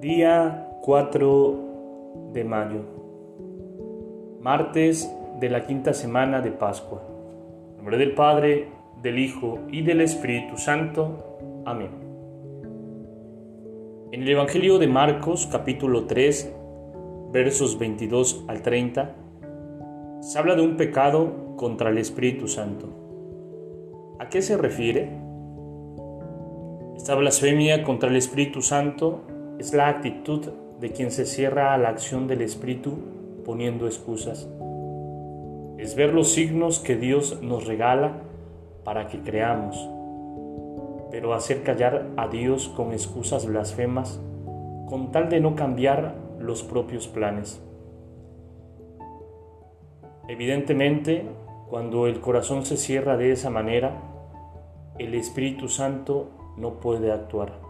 Día 4 de mayo, martes de la quinta semana de Pascua. En nombre del Padre, del Hijo y del Espíritu Santo. Amén. En el Evangelio de Marcos capítulo 3, versos 22 al 30, se habla de un pecado contra el Espíritu Santo. ¿A qué se refiere? Esta blasfemia contra el Espíritu Santo es la actitud de quien se cierra a la acción del Espíritu poniendo excusas. Es ver los signos que Dios nos regala para que creamos, pero hacer callar a Dios con excusas blasfemas con tal de no cambiar los propios planes. Evidentemente, cuando el corazón se cierra de esa manera, el Espíritu Santo no puede actuar.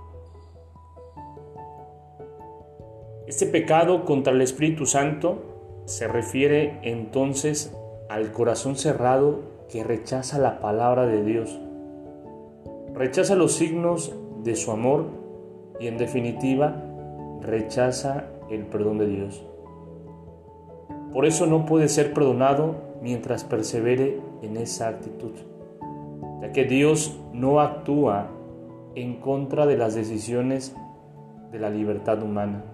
Este pecado contra el Espíritu Santo se refiere entonces al corazón cerrado que rechaza la palabra de Dios, rechaza los signos de su amor y en definitiva rechaza el perdón de Dios. Por eso no puede ser perdonado mientras persevere en esa actitud, ya que Dios no actúa en contra de las decisiones de la libertad humana.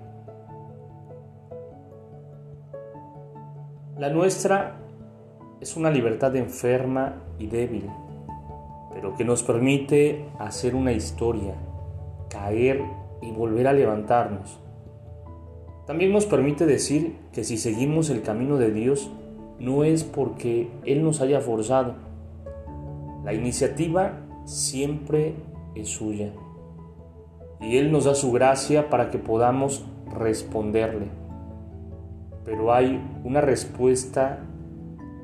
La nuestra es una libertad enferma y débil, pero que nos permite hacer una historia, caer y volver a levantarnos. También nos permite decir que si seguimos el camino de Dios, no es porque Él nos haya forzado. La iniciativa siempre es suya. Y Él nos da su gracia para que podamos responderle pero hay una respuesta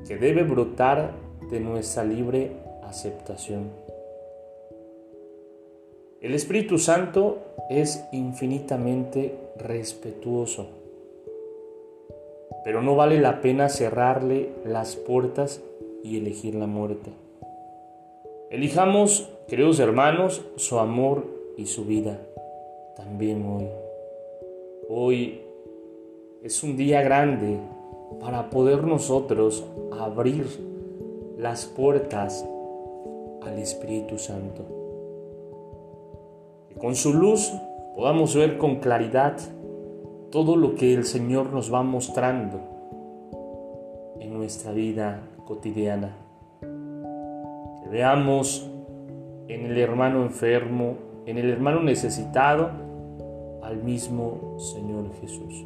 que debe brotar de nuestra libre aceptación. El Espíritu Santo es infinitamente respetuoso, pero no vale la pena cerrarle las puertas y elegir la muerte. Elijamos, queridos hermanos, su amor y su vida, también hoy. Hoy es un día grande para poder nosotros abrir las puertas al Espíritu Santo. Que con su luz podamos ver con claridad todo lo que el Señor nos va mostrando en nuestra vida cotidiana. Que veamos en el hermano enfermo, en el hermano necesitado, al mismo Señor Jesús.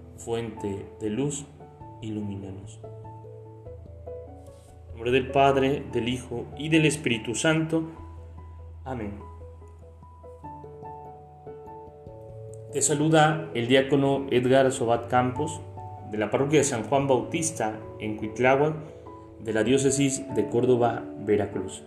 fuente de luz, ilumínanos. En nombre del Padre, del Hijo y del Espíritu Santo. Amén. Te saluda el diácono Edgar Sobat Campos de la parroquia de San Juan Bautista en Cuitláhuac de la diócesis de Córdoba, Veracruz.